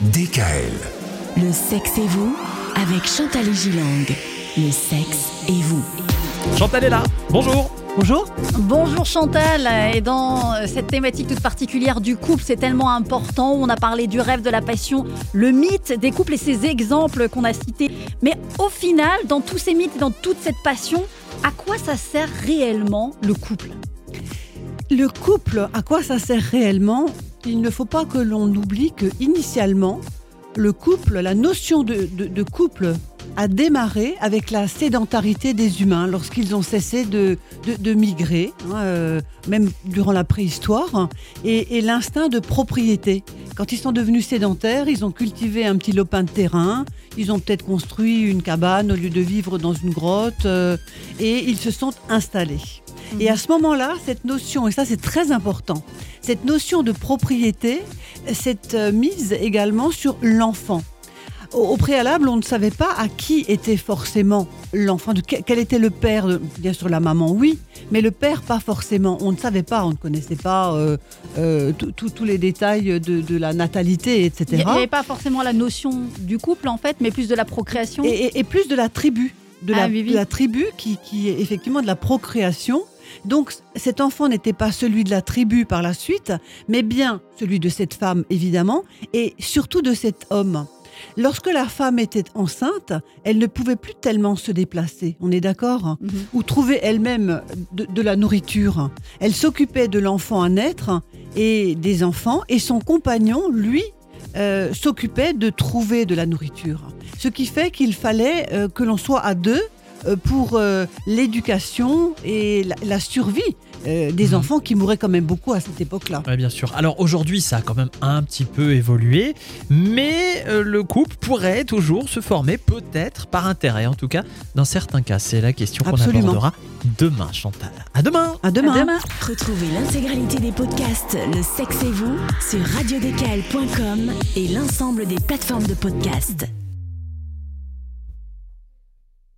DKL. Le sexe et vous avec Chantal Gilang. Le sexe et vous. Chantal est là. Bonjour. Bonjour. Bonjour Chantal, et dans euh, cette thématique toute particulière du couple, c'est tellement important. On a parlé du rêve, de la passion, le mythe des couples et ces exemples qu'on a cités. Mais au final, dans tous ces mythes et dans toute cette passion, à quoi ça sert réellement le couple? Le couple, à quoi ça sert réellement? Il ne faut pas que l'on oublie que initialement, le couple, la notion de, de- de couple a démarré avec la sédentarité des humains lorsqu'ils ont cessé de, de- de migrer, hein, euh, même durant la préhistoire, et, et l'instinct de propriété. Quand ils sont devenus sédentaires, ils ont cultivé un petit lopin de terrain, ils ont peut-être construit une cabane au lieu de vivre dans une grotte, euh, et ils se sont installés. Et à ce moment-là, cette notion, et ça c'est très important, cette notion de propriété s'est euh, mise également sur l'enfant. Au, préalable, on ne savait pas à qui était forcément l'enfant, quel était le père, de- bien sûr la maman oui, mais le père pas forcément. On ne savait pas, on ne connaissait pas euh, euh, tous les détails de, de la natalité, etc. Il n'y avait pas forcément la notion du couple en fait, mais plus de la procréation. et, et- et plus de la tribu, de, Ah la, oui, oui. de la tribu qui, qui est effectivement de la procréation. Donc cet enfant n'était pas celui de la tribu par la suite, mais bien celui de cette femme évidemment, et surtout de cet homme. Lorsque la femme était enceinte, elle ne pouvait plus tellement se déplacer, on est d'accord? Mhm. Ou trouver elle-même de, de la nourriture. Elle s'occupait de l'enfant à naître et des enfants, et son compagnon, lui, euh, s'occupait de trouver de la nourriture. Ce qui fait qu'il fallait euh, que l'on soit à deux pour euh, l'éducation et la, la survie euh, des Mhm. enfants qui mouraient quand même beaucoup à cette époque-là. Ouais, bien sûr. Alors aujourd'hui, ça a quand même un petit peu évolué, mais euh, le couple pourrait toujours se former, peut-être par intérêt, en tout cas, dans certains cas. C'est la question qu'on abordera demain, Chantal. À demain. À demain. À demain. Retrouvez l'intégralité des podcasts Le sexe et vous sur radiodkl.com et l'ensemble des plateformes de podcasts.